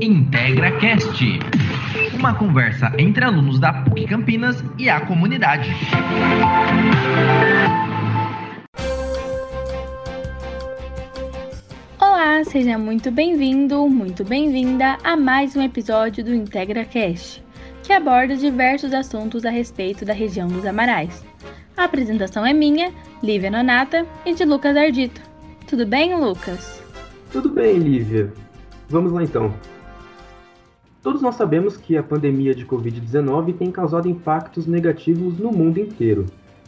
IntegraCast, uma conversa entre alunos da PUC Campinas e a comunidade. Olá, seja muito bem-vindo, muito bem-vinda a mais um episódio do IntegraCast, que aborda diversos assuntos a respeito da região dos Amarais. A apresentação é minha, Lívia Nonata, e de Lucas Ardito. Tudo bem, Lucas? Tudo bem, Lívia. Vamos lá então. Todos nós sabemos que a pandemia de Covid-19 tem causado impactos negativos no mundo inteiro,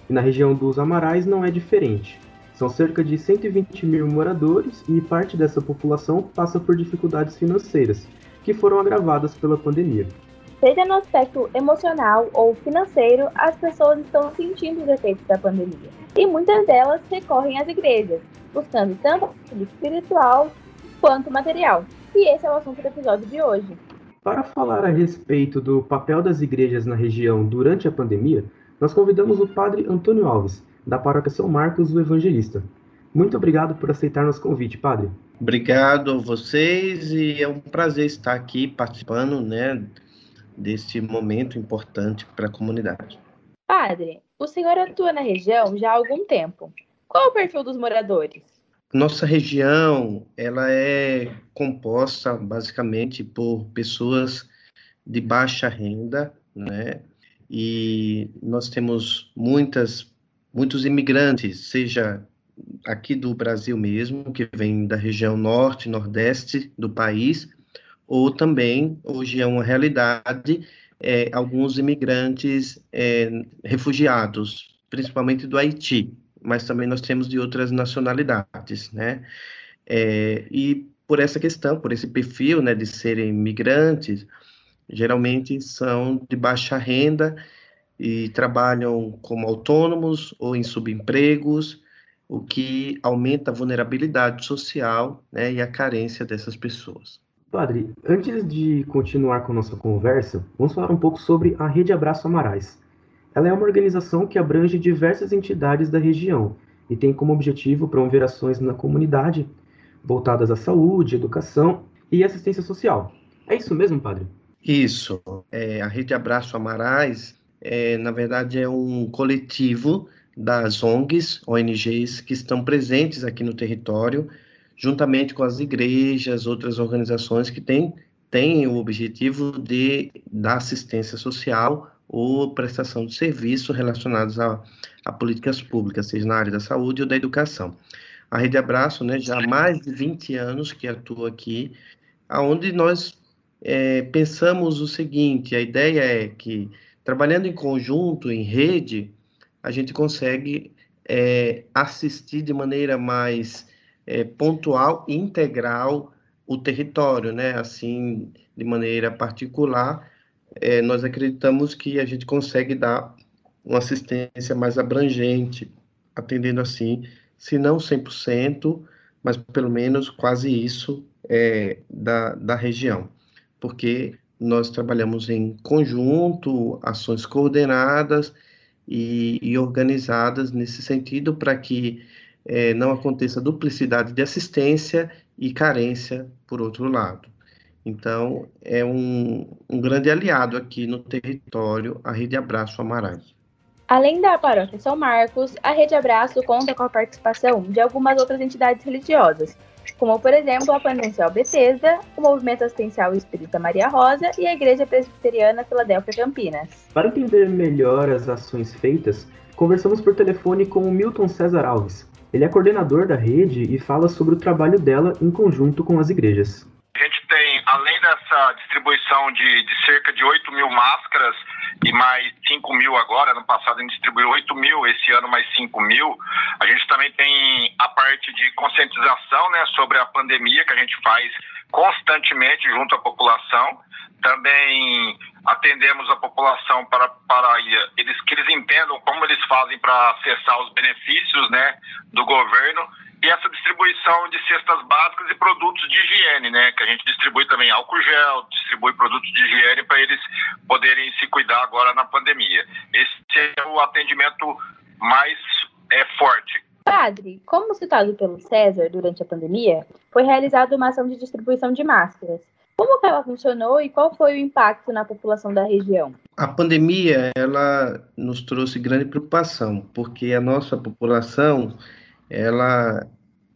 e na região dos Amarais não é diferente. São cerca de 120 mil moradores e parte dessa população passa por dificuldades financeiras, que foram agravadas pela pandemia. Seja no aspecto emocional ou financeiro, as pessoas estão sentindo os efeitos da pandemia. E muitas delas recorrem às igrejas, buscando tanto espiritual quanto material. E esse é o assunto do episódio de hoje. Para falar a respeito do papel das igrejas na região durante a pandemia, nós convidamos o padre Antônio Alves, da paróquia São Marcos, o Evangelista. Muito obrigado por aceitar nosso convite, padre. Obrigado a vocês e é um prazer estar aqui participando, né, deste momento importante para a comunidade. Padre, o senhor atua na região já há algum tempo. Qual o perfil dos moradores? Nossa região, ela é composta basicamente por pessoas de baixa renda, né? E nós temos muitas muitos imigrantes, seja aqui do Brasil mesmo, que vem da região norte, nordeste do país, ou também, hoje é uma realidade, é, alguns imigrantes é, refugiados, principalmente do Haiti, mas também nós temos de outras nacionalidades, né? É, e por essa questão, por esse perfil, né, de serem migrantes, geralmente são de baixa renda e trabalham como autônomos ou em subempregos, o que aumenta a vulnerabilidade social né, e a carência dessas pessoas. Padre, antes de continuar com nossa conversa, vamos falar um pouco sobre a Rede Abraço Amarais. Ela é uma organização que abrange diversas entidades da região e tem como objetivo promover ações na comunidade voltadas à saúde, educação e assistência social. É isso mesmo, padre? Isso. É, a Rede Abraço Amarais, é, na verdade, é um coletivo das ONGs, ONGs, que estão presentes aqui no território, juntamente com as igrejas, outras organizações que têm, têm o objetivo de dar assistência social ou prestação de serviços relacionados a, a, políticas públicas, seja na área da saúde ou da educação. A Rede Abraço, né, já há mais de 20 anos que atua aqui, aonde nós é, pensamos o seguinte, a ideia é que, trabalhando em conjunto, em rede, a gente consegue é, assistir de maneira mais é, pontual e integral o território, né? Assim, de maneira particular, é, nós acreditamos que a gente consegue dar uma assistência mais abrangente, atendendo assim, se não 100%, mas pelo menos quase isso é, da, da região, porque nós trabalhamos em conjunto, ações coordenadas e, e organizadas nesse sentido para que é, não aconteça duplicidade de assistência e carência por outro lado. Então, é um, um grande aliado aqui no território, a Rede Abraço Amarais. Além da paróquia São Marcos, a Rede Abraço conta com a participação de algumas outras entidades religiosas, como, por exemplo, a Pandencial Betesda, o Movimento Assistencial Espírita Maria Rosa e a Igreja Presbiteriana Filadélfia Campinas. Para entender melhor as ações feitas, conversamos por telefone com o Milton César Alves. Ele é coordenador da rede e fala sobre o trabalho dela em conjunto com as igrejas além dessa distribuição de, de, cerca de 8 mil máscaras e mais 5 mil agora, no passado a gente distribuiu 8 mil, esse ano mais 5 mil, a gente também tem a parte de conscientização né, sobre a pandemia que a gente faz constantemente junto à população. Também atendemos a população para, para eles que eles entendam como eles fazem para acessar os benefícios né, do governo e essa distribuição de cestas básicas e produtos de higiene, né? Que a gente distribui também álcool gel, distribui produtos de higiene para eles poderem se cuidar agora na pandemia. Esse é o atendimento mais é, forte. Padre, como citado pelo César durante a pandemia, foi realizada uma ação de distribuição de máscaras. Como que ela funcionou e qual foi o impacto na população da região? A pandemia, ela nos trouxe grande preocupação, porque a nossa população, ela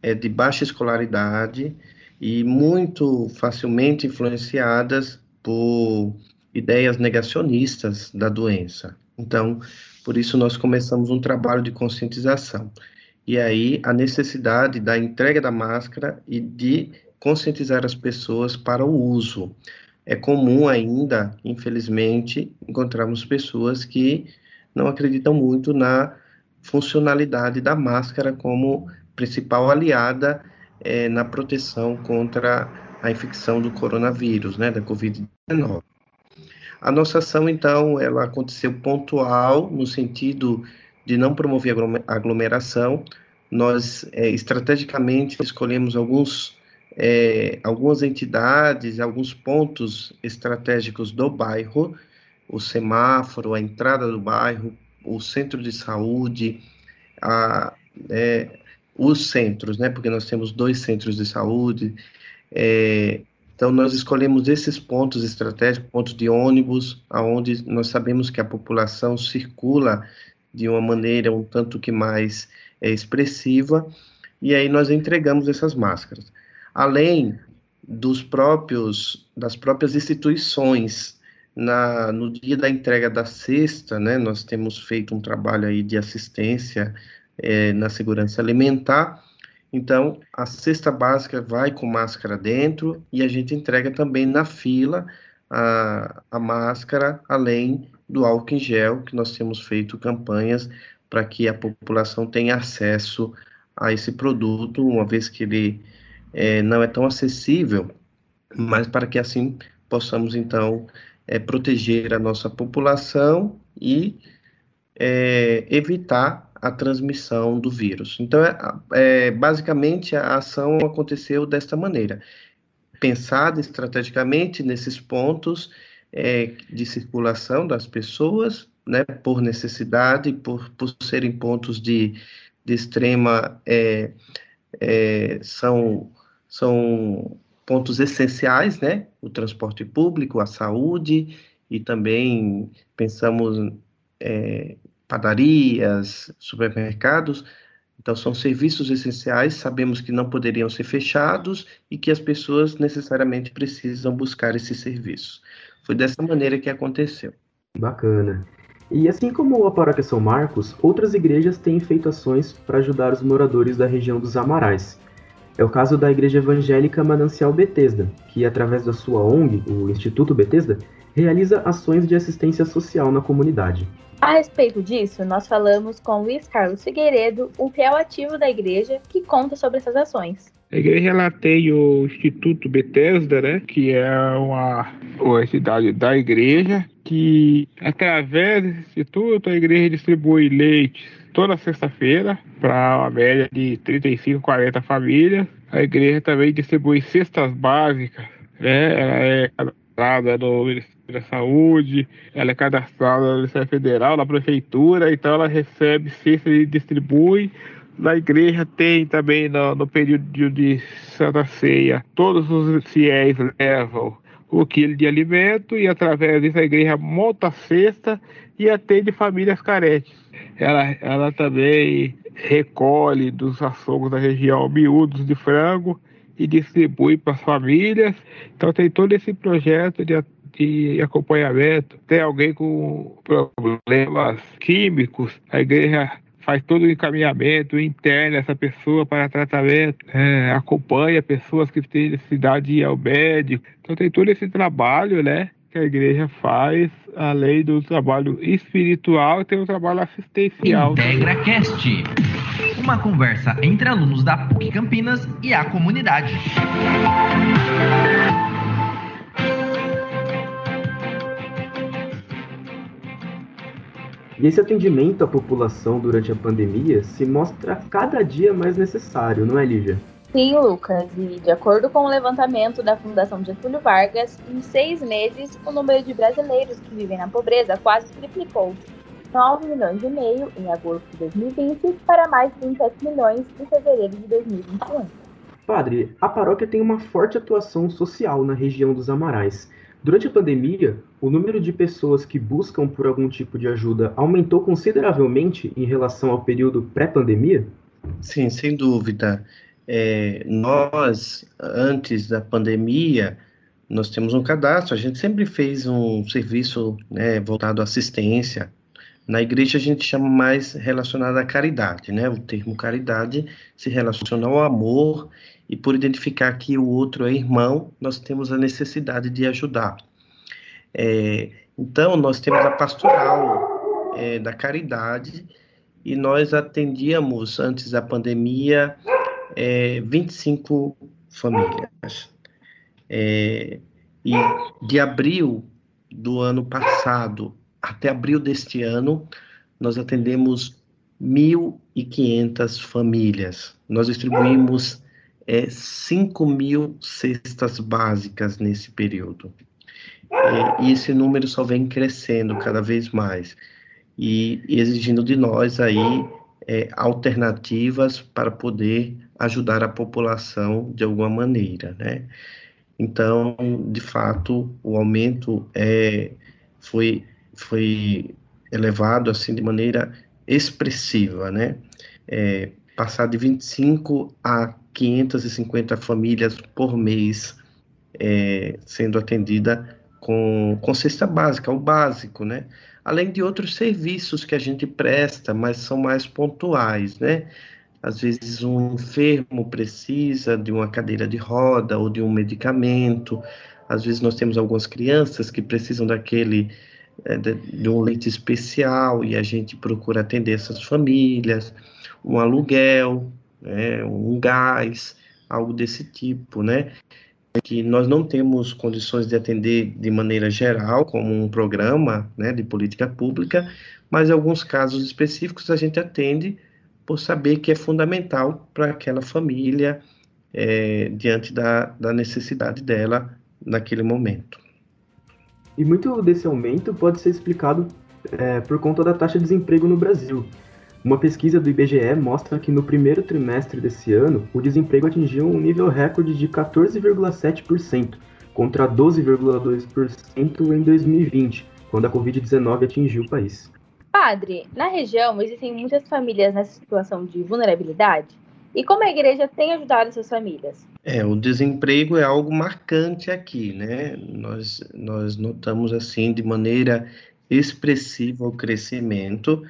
é de baixa escolaridade e muito facilmente influenciadas por ideias negacionistas da doença. Então, por isso nós começamos um trabalho de conscientização. E aí a necessidade da entrega da máscara e de conscientizar as pessoas para o uso. É comum ainda, infelizmente, encontrarmos pessoas que não acreditam muito na funcionalidade da máscara como principal aliada é, na proteção contra a infecção do coronavírus, né, da Covid-19. A nossa ação, então, ela aconteceu pontual, no sentido de não promover aglomeração. Nós, é, estrategicamente, escolhemos alguns, é, algumas entidades, alguns pontos estratégicos do bairro, o semáforo, a entrada do bairro, o centro de saúde, a, é, os centros, né? Porque nós temos dois centros de saúde. É, então nós escolhemos esses pontos estratégicos, pontos de ônibus, aonde nós sabemos que a população circula de uma maneira um tanto que mais é, expressiva, e aí nós entregamos essas máscaras. Além dos próprios das próprias instituições na, no dia da entrega da cesta, né, nós temos feito um trabalho aí de assistência é, na segurança alimentar. Então, a cesta básica vai com máscara dentro e a gente entrega também na fila a, a máscara, além do álcool em gel, que nós temos feito campanhas para que a população tenha acesso a esse produto, uma vez que ele é, não é tão acessível, mas para que assim possamos, então, é, proteger a nossa população e é, evitar a transmissão do vírus. Então, é, é, basicamente, a ação aconteceu desta maneira. Pensada estrategicamente nesses pontos é, de circulação das pessoas, né, por necessidade, por, por serem pontos de, de extrema. É, são, são pontos essenciais, né? O transporte público, a saúde, e também pensamos é, padarias, supermercados. Então, são serviços essenciais, sabemos que não poderiam ser fechados e que as pessoas necessariamente precisam buscar esses serviços. Foi dessa maneira que aconteceu. Bacana. E assim como a Paróquia São Marcos, outras igrejas têm feito ações para ajudar os moradores da região dos Amarais. É o caso da Igreja Evangélica Manancial Betesda, que através da sua ONG, o Instituto Betesda, realiza ações de assistência social na comunidade. A respeito disso, nós falamos com Luiz Carlos Figueiredo, um fiel ativo da igreja, que conta sobre essas ações. A igreja ela tem o Instituto Bethesda, né, que é uma, uma entidade da igreja, que através desse instituto a igreja distribui leite toda sexta-feira para uma média de 35, 40 famílias. A igreja também distribui cestas básicas, né, ela é cadastrada no Ministério da Saúde, ela é cadastrada na Ministério Federal, na Prefeitura, então ela recebe cesta e distribui. Na igreja tem também no, no período de Santa Ceia, todos os fiéis levam o quilo de alimento e através disso a igreja monta a cesta e atende famílias carentes. Ela, ela também recolhe dos açougues da região miúdos de frango e distribui para as famílias. Então tem todo esse projeto de de acompanhamento. Tem alguém com problemas químicos, a igreja faz todo o encaminhamento interno essa pessoa para tratamento, é, acompanha pessoas que têm necessidade de ir ao médico. Então tem todo esse trabalho, né? Que a igreja faz, além do trabalho espiritual, tem o trabalho assistencial. Integra Cast, uma conversa entre alunos da PUC Campinas e a comunidade. E esse atendimento à população durante a pandemia se mostra cada dia mais necessário, não é, Lívia? Sim, Lucas. E de acordo com o levantamento da Fundação Getúlio Vargas, em seis meses, o número de brasileiros que vivem na pobreza quase triplicou. 9 milhões e meio em agosto de 2020 para mais de 27 milhões em fevereiro de 2021. Padre, a paróquia tem uma forte atuação social na região dos Amarais. Durante a pandemia, o número de pessoas que buscam por algum tipo de ajuda aumentou consideravelmente em relação ao período pré-pandemia? Sim, sem dúvida. É, nós, antes da pandemia, nós temos um cadastro, a gente sempre fez um serviço né, voltado à assistência. Na igreja a gente chama mais relacionado à caridade, né? O termo caridade se relaciona ao amor e por identificar que o outro é irmão, nós temos a necessidade de ajudar. É, então, nós temos a pastoral é, da caridade e nós atendíamos, antes da pandemia, é, 25 famílias. É, e de abril do ano passado até abril deste ano, nós atendemos 1.500 famílias. Nós distribuímos é, 5 mil cestas básicas nesse período. É, e esse número só vem crescendo cada vez mais e, exigindo de nós aí é, alternativas para poder ajudar a população de alguma maneira, né? Então, de fato, o aumento é, foi, foi elevado assim de maneira expressiva, né? É, passar de 25 a 550 famílias por mês é, sendo atendida com, com cesta básica, o básico, né? Além de outros serviços que a gente presta, mas são mais pontuais, né? Às vezes um enfermo precisa de uma cadeira de roda ou de um medicamento. Às vezes nós temos algumas crianças que precisam daquele é, de, um leite especial e a gente procura atender essas famílias. Um aluguel, né, um gás, algo desse tipo, né? Que nós não temos condições de atender de maneira geral, como um programa né, de política pública, mas em alguns casos específicos a gente atende por saber que é fundamental para aquela família é, diante da, da necessidade dela naquele momento. E muito desse aumento pode ser explicado é, por conta da taxa de desemprego no Brasil, uma pesquisa do IBGE mostra que no primeiro trimestre desse ano, o desemprego atingiu um nível recorde de 14,7%, contra 12,2% em 2020, quando a Covid-19 atingiu o país. Padre, na região existem muitas famílias nessa situação de vulnerabilidade? E como a igreja tem ajudado essas famílias? É, o desemprego é algo marcante aqui, né? Nós, nós notamos assim de maneira expressiva o crescimento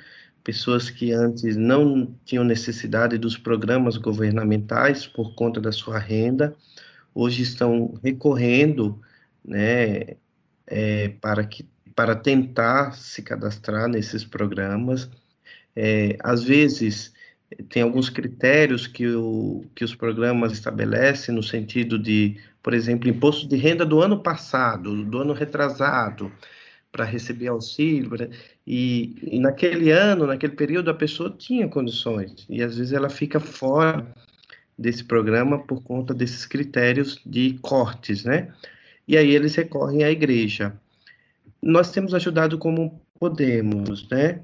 pessoas que antes não tinham necessidade dos programas governamentais por conta da sua renda, hoje estão recorrendo, né, é, para que para tentar se cadastrar nesses programas. É, às vezes tem alguns critérios que, o, que os programas estabelecem no sentido de, por exemplo, imposto de renda do ano passado, do ano retrasado, para receber auxílio, e, e, naquele ano, naquele período, a pessoa tinha condições, e às vezes ela fica fora desse programa por conta desses critérios de cortes, né? E aí eles recorrem à igreja. Nós temos ajudado como podemos, né?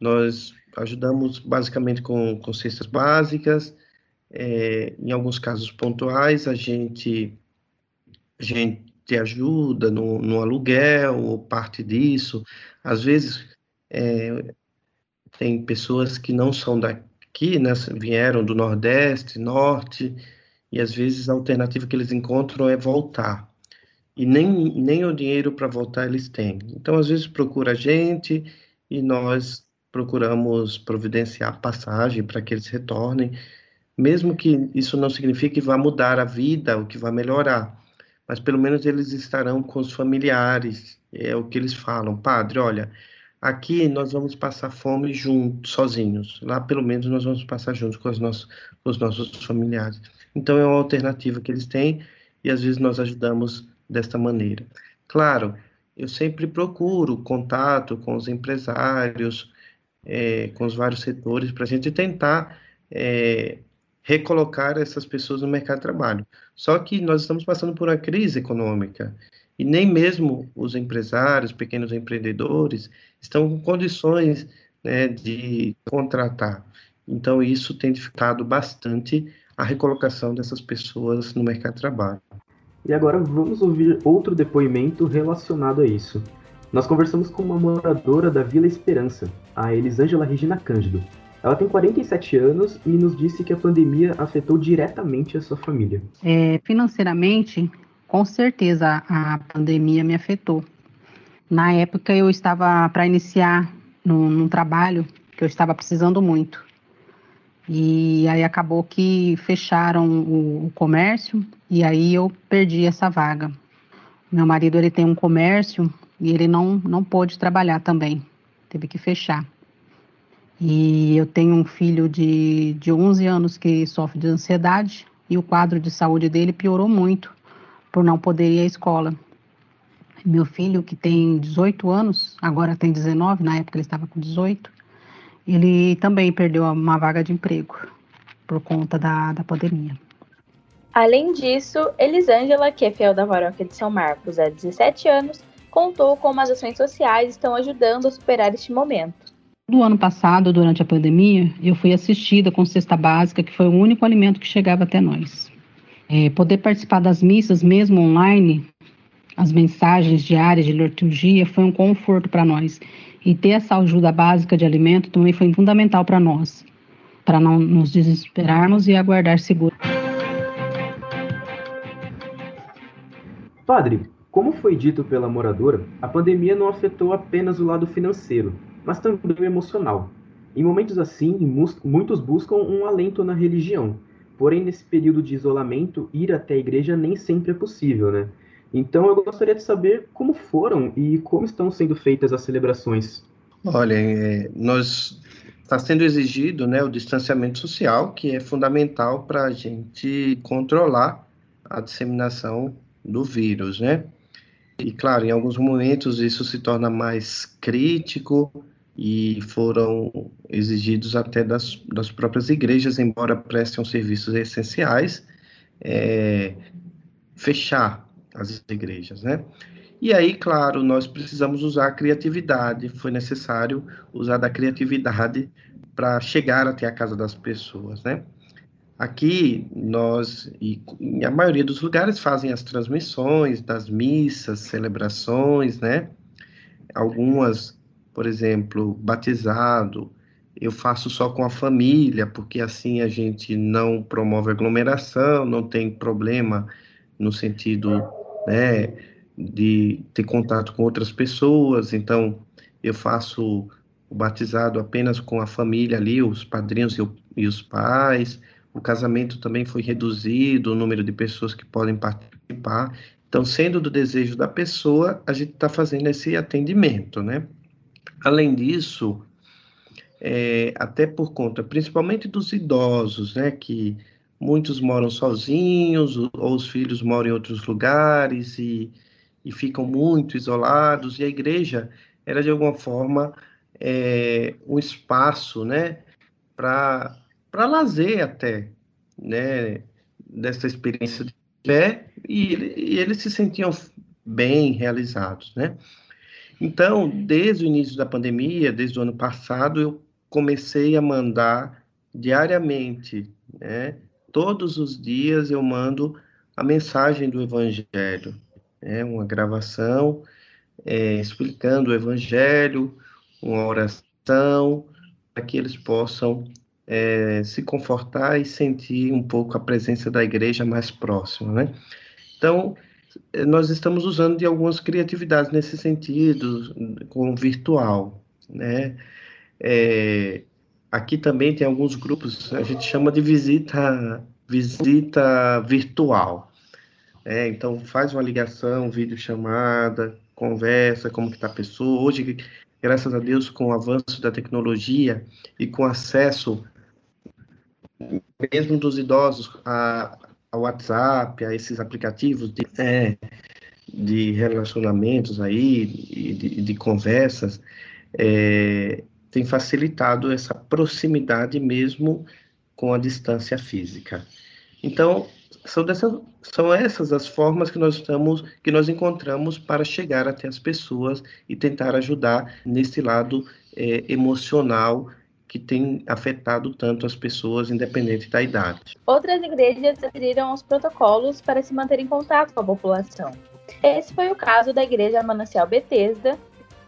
Nós ajudamos basicamente com, com cestas básicas, é, em alguns casos pontuais, a gente, a gente te ajuda no, no aluguel ou parte disso. Às vezes, é, tem pessoas que não são daqui, né, vieram do Nordeste, Norte, e às vezes a alternativa que eles encontram é voltar. E nem, nem o dinheiro para voltar eles têm. Então, às vezes, procura a gente e nós procuramos providenciar passagem para que eles retornem, mesmo que isso não signifique que vá mudar a vida, ou que vá melhorar mas pelo menos eles estarão com os familiares. É o que eles falam, padre, olha, aqui nós vamos passar fome juntos, sozinhos. Lá pelo menos nós vamos passar juntos com os nossos, com os nossos familiares. Então é uma alternativa que eles têm e às vezes nós ajudamos desta maneira. Claro, eu sempre procuro contato com os empresários, é, com os vários setores, para a gente tentar é, recolocar essas pessoas no mercado de trabalho. Só que nós estamos passando por uma crise econômica e nem mesmo os empresários, pequenos empreendedores, estão com condições né, de contratar. Então, isso tem dificultado bastante a recolocação dessas pessoas no mercado de trabalho. E agora vamos ouvir outro depoimento relacionado a isso. Nós conversamos com uma moradora da Vila Esperança, a Elisângela Regina Cândido. Ela tem 47 anos e nos disse que a pandemia afetou diretamente a sua família. É, financeiramente, com certeza a pandemia me afetou. Na época eu estava para iniciar num, num trabalho que eu estava precisando muito. E aí acabou que fecharam o, o, comércio e aí eu perdi essa vaga. Meu marido ele tem um comércio e ele não não pôde trabalhar também, teve que fechar. E eu tenho um filho de, de 11 anos que sofre de ansiedade e o quadro de saúde dele piorou muito por não poder ir à escola. Meu filho, que tem 18 anos, agora tem 19, na época ele estava com 18, ele também perdeu uma vaga de emprego por conta da, da pandemia. Além disso, Elisângela, que é fiel da Varoca de São Marcos há 17 anos, contou como as ações sociais estão ajudando a superar este momento. Do ano passado, durante a pandemia, eu fui assistida com cesta básica, que foi o único alimento que chegava até nós. É, poder participar das missas, mesmo online, as mensagens diárias de liturgia, foi um conforto para nós. E ter essa ajuda básica de alimento também foi fundamental para nós, para não nos desesperarmos e aguardar seguro. Padre, como foi dito pela moradora, a pandemia não afetou apenas o lado financeiro, mas também o emocional. Em momentos assim, muitos buscam um alento na religião. Porém, nesse período de isolamento, ir até a igreja nem sempre é possível, né? Então eu gostaria de saber como foram e como estão sendo feitas as celebrações. Olha, é, nós está sendo exigido né, o distanciamento social, que é fundamental para a gente controlar a disseminação do vírus, né? E claro, em alguns momentos isso se torna mais crítico e foram exigidos até das, das próprias igrejas, embora prestem serviços essenciais, é, fechar as igrejas, né? E aí, claro, nós precisamos usar a criatividade, foi necessário usar da criatividade para chegar até a casa das pessoas, né? Aqui, nós, e a maioria dos lugares fazem as transmissões das missas, celebrações, né? Algumas, por exemplo, batizado, eu faço só com a família, porque assim a gente não promove aglomeração, não tem problema no sentido né, de ter contato com outras pessoas, então eu faço o batizado apenas com a família ali, os padrinhos e, o, e os pais, o casamento também foi reduzido, o número de pessoas que podem participar, então, sendo do desejo da pessoa, a gente está fazendo esse atendimento, né? Além disso, é, até por conta, principalmente dos idosos, né, que muitos moram sozinhos, ou os filhos moram em outros lugares e, e ficam muito isolados, e a igreja era, de alguma forma, é, um espaço, né, para lazer até, né, dessa experiência de fé, e, e eles se sentiam bem realizados, né. Então, desde o início da pandemia, desde o ano passado, eu comecei a mandar diariamente, né, todos os dias eu mando a mensagem do Evangelho, é uma gravação é, explicando o Evangelho, uma oração, para que eles possam é, se confortar e sentir um pouco a presença da igreja mais próxima, né? Então, nós estamos usando de algumas criatividades nesse sentido, com virtual, né? É, aqui também tem alguns grupos, a gente chama de visita, visita virtual. É, então faz uma ligação, videochamada, conversa, como que está a pessoa. Hoje, graças a Deus, com o avanço da tecnologia e com acesso mesmo dos idosos a, ao WhatsApp, a esses aplicativos de, é, de relacionamentos aí, de, de conversas, é, tem facilitado essa proximidade mesmo com a distância física. Então, são, dessas, são essas as formas que nós estamos, que nós encontramos para chegar até as pessoas e tentar ajudar nesse lado é, emocional que tem afetado tanto as pessoas, independente da idade. Outras igrejas aderiram aos protocolos para se manter em contato com a população. Esse foi o caso da Igreja Manancial Betesda.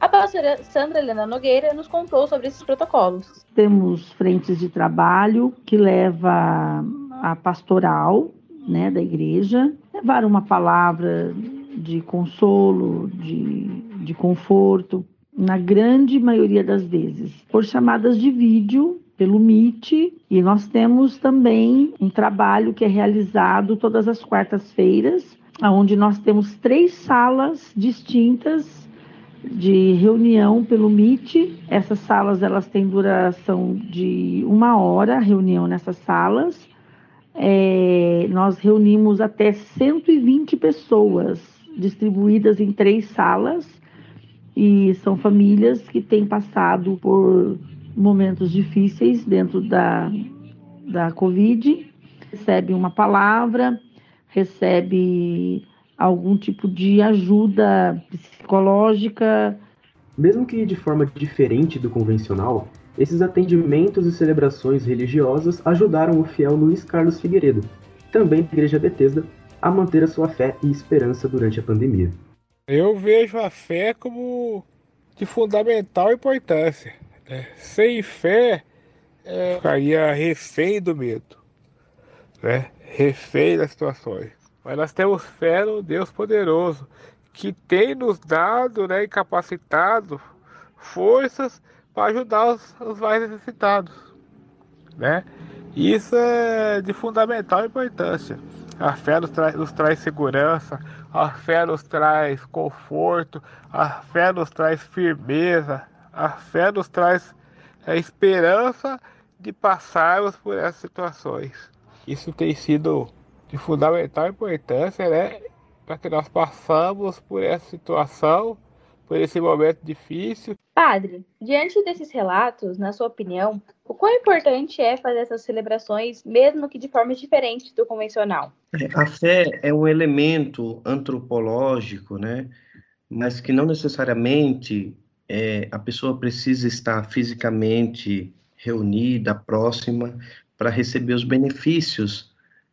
A pastora Sandra Helena Nogueira nos contou sobre esses protocolos. Temos frentes de trabalho que leva a pastoral né, da igreja, levar uma palavra de consolo, de, de conforto, na grande maioria das vezes, por chamadas de vídeo pelo Meet e nós temos também um trabalho que é realizado todas as quartas-feiras, onde nós temos três salas distintas de reunião pelo Meet. Essas salas elas têm duração de uma hora, reunião nessas salas. É, nós reunimos até 120 pessoas distribuídas em três salas e são famílias que têm passado por momentos difíceis dentro da, da Covid, recebe uma palavra, recebe algum tipo de ajuda psicológica. Mesmo que de forma diferente do convencional, esses atendimentos e celebrações religiosas ajudaram o fiel Luiz Carlos Figueiredo, também da Igreja Betesda, a manter a sua fé e esperança durante a pandemia. Eu vejo a fé como de fundamental importância. Né? Sem fé, é, ficaria refém do medo, né? refém das situações. Mas nós temos fé no Deus poderoso, que tem nos dado né, e capacitado forças para ajudar os, os mais necessitados. Né? Isso é de fundamental importância. A fé nos, tra nos traz segurança, a fé nos traz conforto, a fé nos traz firmeza, a fé nos traz a esperança de passarmos por essas situações. Isso tem sido de fundamental importância, né? Para que nós passamos por essa situação, por esse momento difícil. Padre, diante desses relatos, na sua opinião, o quão importante é fazer essas celebrações, mesmo que de formas diferentes do convencional? É, a fé é um elemento antropológico, né? Mas que não necessariamente é, a pessoa precisa estar fisicamente reunida, próxima, para receber os benefícios,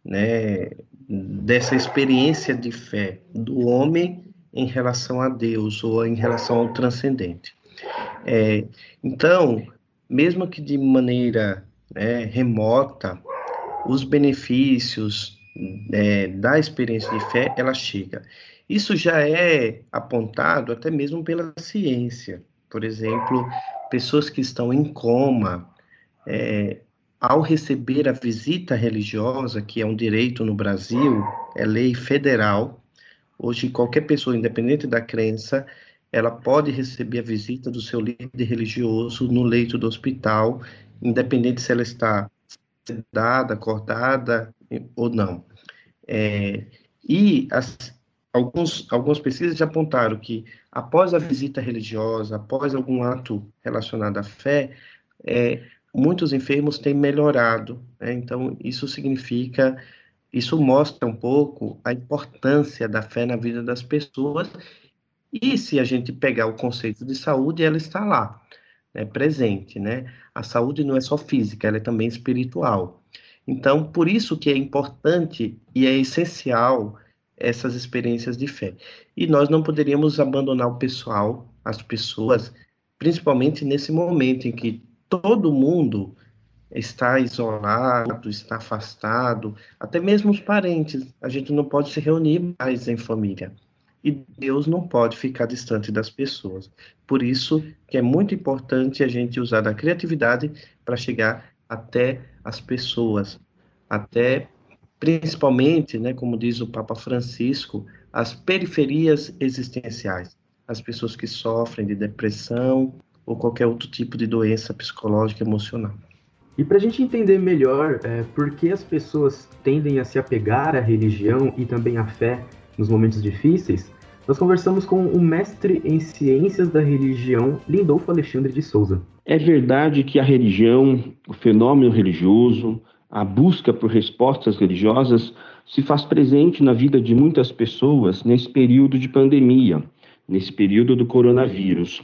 né? Dessa experiência de fé do homem em relação a Deus ou em relação ao transcendente. É, então, mesmo que de maneira né, remota, os benefícios é, da experiência de fé, ela chega. Isso já é apontado até mesmo pela ciência. Por exemplo, pessoas que estão em coma, é, ao receber a visita religiosa, que é um direito no Brasil, é lei federal, hoje qualquer pessoa, independente da crença, ela pode receber a visita do seu líder religioso no leito do hospital, independente se ela está sedada, acordada ou não. É, e as, alguns, algumas pesquisas já apontaram que após a visita religiosa, após algum ato relacionado à fé, é, muitos enfermos têm melhorado. Né? Então, isso significa, isso mostra um pouco a importância da fé na vida das pessoas e se a gente pegar o conceito de saúde, ela está lá, né, presente, né? A saúde não é só física, ela é também espiritual. Então, por isso que é importante e é essencial essas experiências de fé. E nós não poderíamos abandonar o pessoal, as pessoas, principalmente nesse momento em que todo mundo está isolado, está afastado, até mesmo os parentes, a gente não pode se reunir mais em família. E Deus não pode ficar distante das pessoas. Por isso que é muito importante a gente usar da criatividade para chegar até as pessoas, até principalmente, né, como diz o Papa Francisco, as periferias existenciais, as pessoas que sofrem de depressão ou qualquer outro tipo de doença psicológica emocional. E para a gente entender melhor é, por que as pessoas tendem a se apegar à religião e também à fé nos momentos difíceis, nós conversamos com o mestre em ciências da religião, Lindolfo Alexandre de Souza. É verdade que a religião, o fenômeno religioso, a busca por respostas religiosas se faz presente na vida de muitas pessoas nesse período de pandemia, nesse período do coronavírus.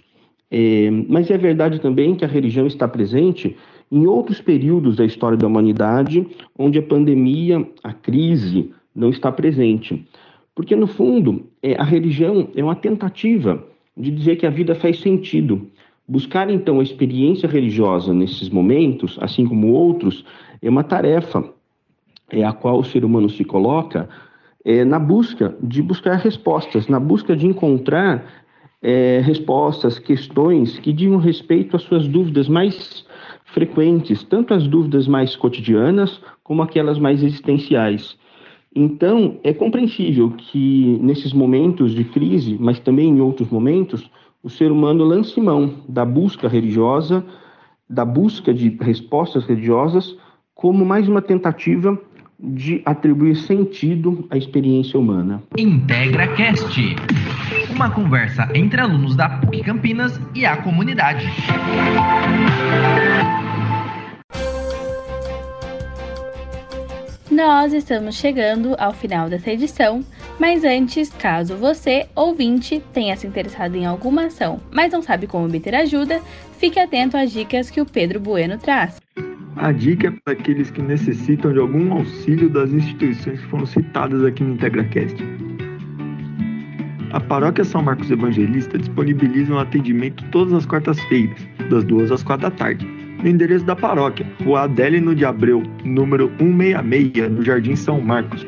É, mas é verdade também que a religião está presente em outros períodos da história da humanidade, onde a pandemia, a crise, não está presente. Porque, no fundo, é, a religião é uma tentativa de dizer que a vida faz sentido. Buscar, então, a experiência religiosa nesses momentos, assim como outros, é uma tarefa é, a qual o ser humano se coloca é, na busca de buscar respostas, na busca de encontrar é, respostas, questões que digam respeito às suas dúvidas mais frequentes, tanto as dúvidas mais cotidianas como aquelas mais existenciais. Então, é compreensível que nesses momentos de crise, mas também em outros momentos, o ser humano lance mão da busca religiosa, da busca de respostas religiosas, como mais uma tentativa de atribuir sentido à experiência humana. Integra Cast, uma conversa entre alunos da PUC Campinas e a comunidade. Nós estamos chegando ao final dessa edição, mas antes, caso você, ouvinte, tenha se interessado em alguma ação, mas não sabe como obter ajuda, fique atento às dicas que o Pedro Bueno traz. A dica é para aqueles que necessitam de algum auxílio das instituições que foram citadas aqui no IntegraCast. A Paróquia São Marcos Evangelista disponibiliza um atendimento todas as quartas-feiras, das duas às quatro da tarde no endereço da paróquia, Rua Adélino de Abreu, número 166, no Jardim São Marcos.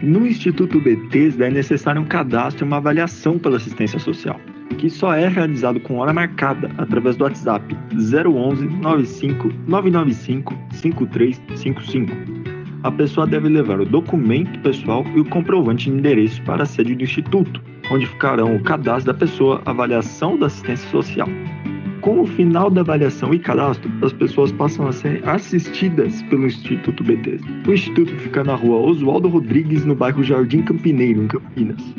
No Instituto Bethesda é necessário um cadastro e uma avaliação pela assistência social, que só é realizado com hora marcada através do WhatsApp 011 95 995 5355. A pessoa deve levar o documento pessoal e o comprovante de endereço para a sede do Instituto, onde ficarão o cadastro da pessoa, avaliação da assistência social. Com o final da avaliação e cadastro, as pessoas passam a ser assistidas pelo Instituto Bethesda. O Instituto fica na rua Oswaldo Rodrigues, no bairro Jardim Campineiro, em Campinas.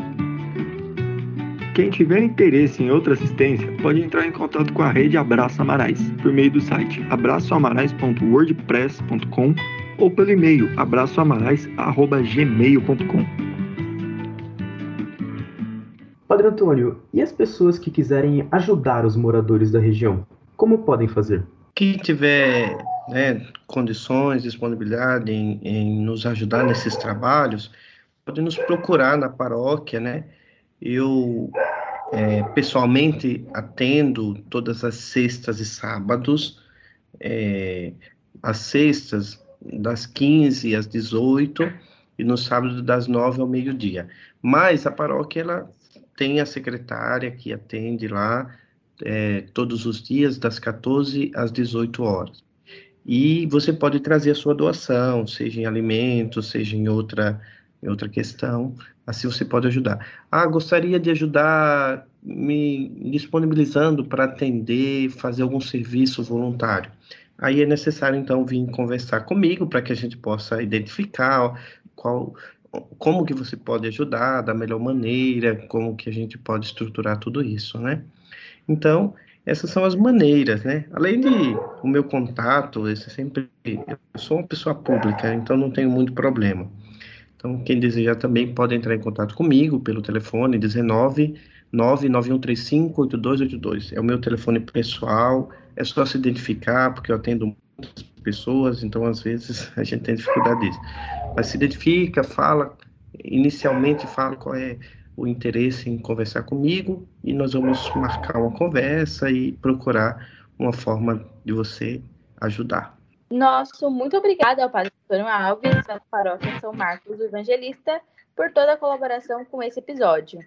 Quem tiver interesse em outra assistência pode entrar em contato com a rede Abraço Amarais por meio do site abraçoamarais.wordpress.com ou pelo e-mail abraçoamarais.gmail.com. Padre Antônio, e as pessoas que quiserem ajudar os moradores da região, como podem fazer? Quem tiver né, condições, disponibilidade em, em, nos ajudar nesses trabalhos, pode nos procurar na paróquia, né? Eu é, pessoalmente atendo todas as sextas e sábados, é, as sextas das 15 às 18 e no sábado das 9 ao meio-dia. Mas a paróquia ela tem a secretária que atende lá é, todos os dias, das 14 às 18 horas. E você pode trazer a sua doação, seja em alimentos, seja em outra, em outra questão, assim você pode ajudar. Ah, gostaria de ajudar me disponibilizando para atender, fazer algum serviço voluntário. Aí é necessário, então, vir conversar comigo para que a gente possa identificar qual como que você pode ajudar da melhor maneira, como que a gente pode estruturar tudo isso, né? Então, essas são as maneiras, né? Além de o meu contato, esse sempre eu sou uma pessoa pública, então não tenho muito problema. Então, quem desejar também pode entrar em contato comigo pelo telefone 19 991358282. É o meu telefone pessoal, é só se identificar, porque eu atendo muitas pessoas, então às vezes a gente tem dificuldade disso. Mas se identifica, fala, inicialmente fala qual é o interesse em conversar comigo e nós vamos marcar uma conversa e procurar uma forma de você ajudar. Nosso muito obrigada ao Padre Antônio Alves, da Paróquia São Marcos do Evangelista, por toda a colaboração com esse episódio.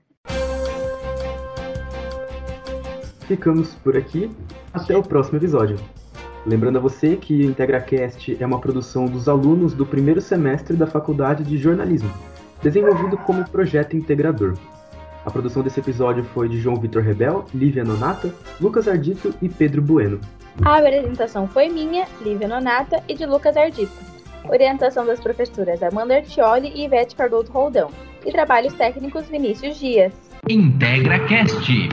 Ficamos por aqui. Até o próximo episódio. Lembrando a você que o IntegraCast é uma produção dos alunos do primeiro semestre da Faculdade de Jornalismo, desenvolvido como projeto integrador. A produção desse episódio foi de João Vitor Rebel, Lívia Nonata, Lucas Ardito e Pedro Bueno. A apresentação foi minha, Lívia Nonata, e de Lucas Ardito. Orientação das professoras Amanda Artioli e Ivete Cardoso Roldão. E trabalhos técnicos Vinícius Dias. IntegraCast.